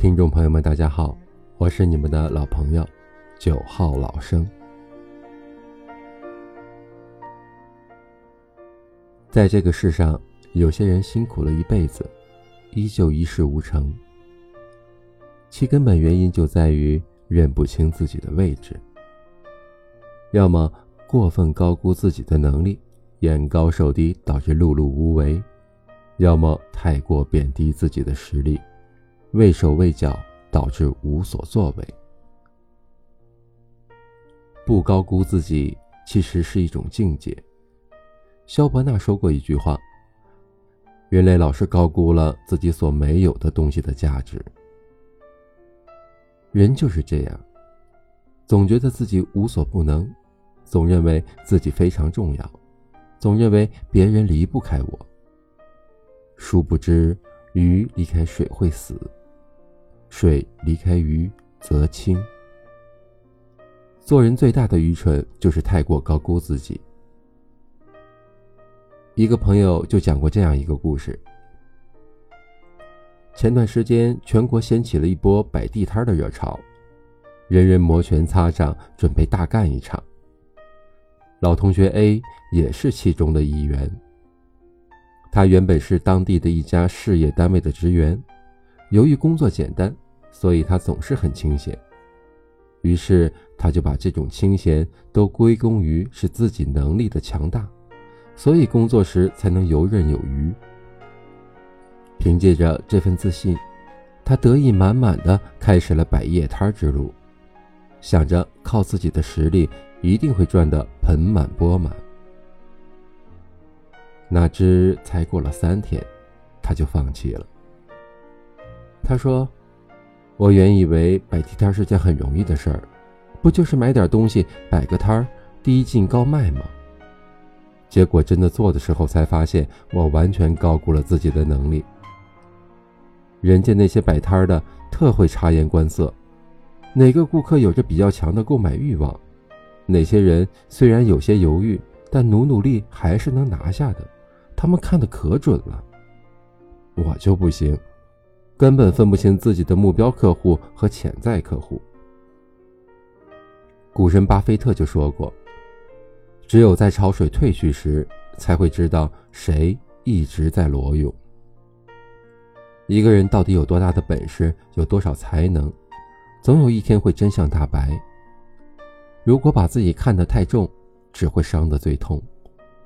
听众朋友们，大家好，我是你们的老朋友九号老生。在这个世上，有些人辛苦了一辈子，依旧一事无成，其根本原因就在于认不清自己的位置，要么过分高估自己的能力，眼高手低，导致碌碌无为；要么太过贬低自己的实力。畏手畏脚，导致无所作为。不高估自己，其实是一种境界。萧伯纳说过一句话：“人类老是高估了自己所没有的东西的价值。”人就是这样，总觉得自己无所不能，总认为自己非常重要，总认为别人离不开我。殊不知，鱼离开水会死。水离开鱼则清。做人最大的愚蠢就是太过高估自己。一个朋友就讲过这样一个故事：前段时间全国掀起了一波摆地摊的热潮，人人摩拳擦掌，准备大干一场。老同学 A 也是其中的一员。他原本是当地的一家事业单位的职员。由于工作简单，所以他总是很清闲。于是他就把这种清闲都归功于是自己能力的强大，所以工作时才能游刃有余。凭借着这份自信，他得意满满的开始了摆夜摊之路，想着靠自己的实力一定会赚得盆满钵满。哪知才过了三天，他就放弃了。他说：“我原以为摆地摊是件很容易的事儿，不就是买点东西摆个摊儿，低进高卖吗？结果真的做的时候，才发现我完全高估了自己的能力。人家那些摆摊的特会察言观色，哪个顾客有着比较强的购买欲望，哪些人虽然有些犹豫，但努努力还是能拿下的，他们看的可准了。我就不行。”根本分不清自己的目标客户和潜在客户。股神巴菲特就说过：“只有在潮水退去时，才会知道谁一直在裸泳。”一个人到底有多大的本事，有多少才能，总有一天会真相大白。如果把自己看得太重，只会伤得最痛；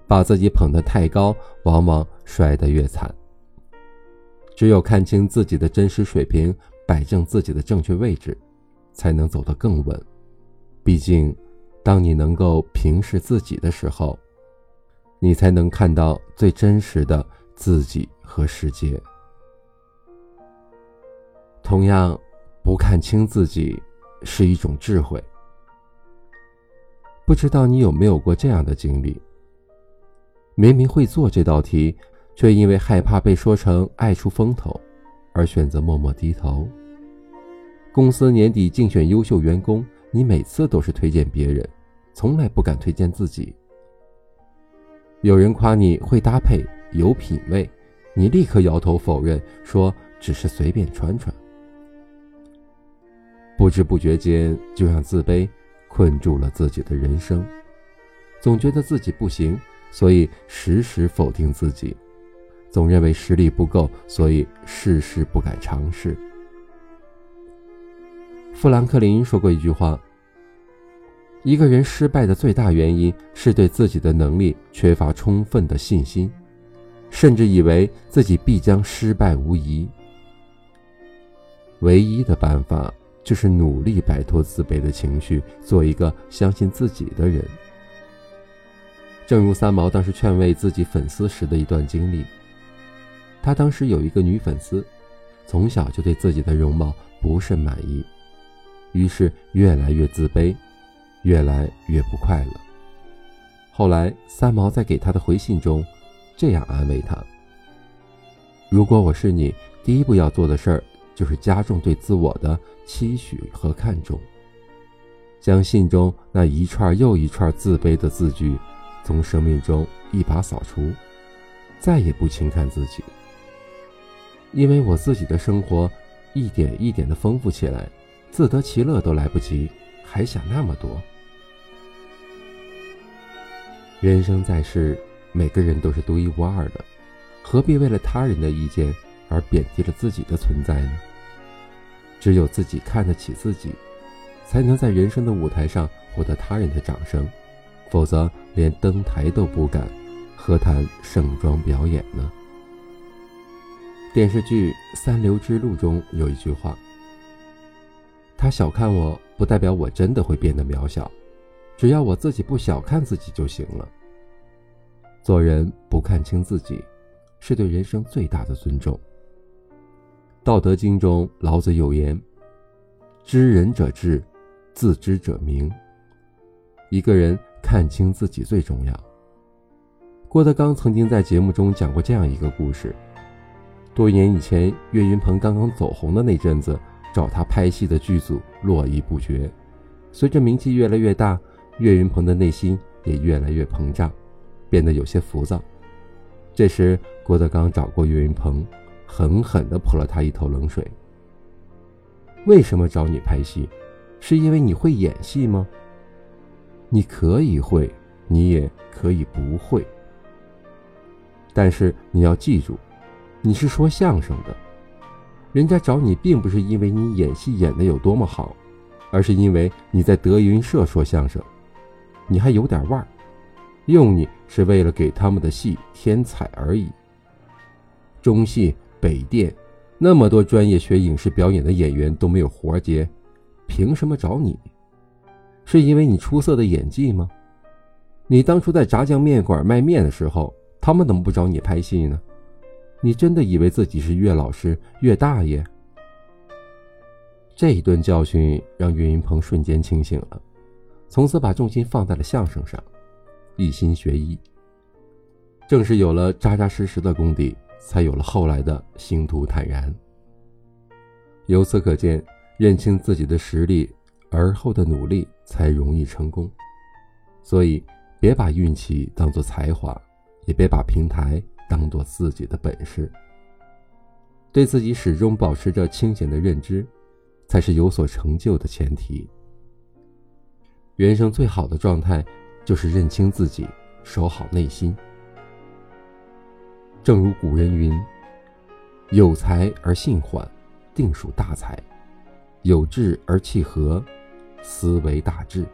把自己捧得太高，往往摔得越惨。只有看清自己的真实水平，摆正自己的正确位置，才能走得更稳。毕竟，当你能够平视自己的时候，你才能看到最真实的自己和世界。同样，不看清自己是一种智慧。不知道你有没有过这样的经历？明明会做这道题。却因为害怕被说成爱出风头，而选择默默低头。公司年底竞选优秀员工，你每次都是推荐别人，从来不敢推荐自己。有人夸你会搭配、有品味，你立刻摇头否认，说只是随便穿穿。不知不觉间，就让自卑困住了自己的人生，总觉得自己不行，所以时时否定自己。总认为实力不够，所以事事不敢尝试。富兰克林说过一句话：“一个人失败的最大原因是对自己的能力缺乏充分的信心，甚至以为自己必将失败无疑。唯一的办法就是努力摆脱自卑的情绪，做一个相信自己的人。”正如三毛当时劝慰自己粉丝时的一段经历。他当时有一个女粉丝，从小就对自己的容貌不甚满意，于是越来越自卑，越来越不快乐。后来，三毛在给他的回信中，这样安慰他：“如果我是你，第一步要做的事儿，就是加重对自我的期许和看重，将信中那一串又一串自卑的字句，从生命中一把扫除，再也不轻看自己。”因为我自己的生活，一点一点的丰富起来，自得其乐都来不及，还想那么多？人生在世，每个人都是独一无二的，何必为了他人的意见而贬低了自己的存在呢？只有自己看得起自己，才能在人生的舞台上获得他人的掌声，否则连登台都不敢，何谈盛装表演呢？电视剧《三流之路》中有一句话：“他小看我不代表我真的会变得渺小，只要我自己不小看自己就行了。”做人不看清自己，是对人生最大的尊重。《道德经》中老子有言：“知人者智，自知者明。”一个人看清自己最重要。郭德纲曾经在节目中讲过这样一个故事。多年以前，岳云鹏刚刚走红的那阵子，找他拍戏的剧组络绎不绝。随着名气越来越大，岳云鹏的内心也越来越膨胀，变得有些浮躁。这时，郭德纲找过岳云鹏，狠狠地泼了他一头冷水：“为什么找你拍戏？是因为你会演戏吗？你可以会，你也可以不会。但是你要记住。”你是说相声的，人家找你并不是因为你演戏演的有多么好，而是因为你在德云社说相声，你还有点腕儿，用你是为了给他们的戏添彩而已。中戏、北电，那么多专业学影视表演的演员都没有活儿接，凭什么找你？是因为你出色的演技吗？你当初在炸酱面馆卖面的时候，他们怎么不找你拍戏呢？你真的以为自己是岳老师、岳大爷？这一顿教训让岳云鹏瞬间清醒了，从此把重心放在了相声上，一心学艺。正是有了扎扎实实的功底，才有了后来的星途坦然。由此可见，认清自己的实力，而后的努力才容易成功。所以，别把运气当做才华，也别把平台。当做自己的本事，对自己始终保持着清醒的认知，才是有所成就的前提。人生最好的状态，就是认清自己，守好内心。正如古人云：“有才而性缓，定属大才；有志而气和，思为大志。”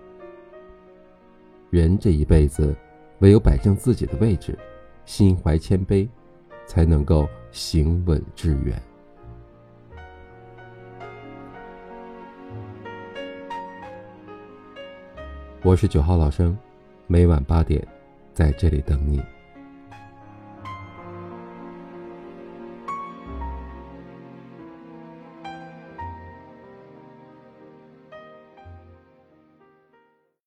人这一辈子，唯有摆正自己的位置。心怀谦卑，才能够行稳致远。我是九号老生，每晚八点，在这里等你。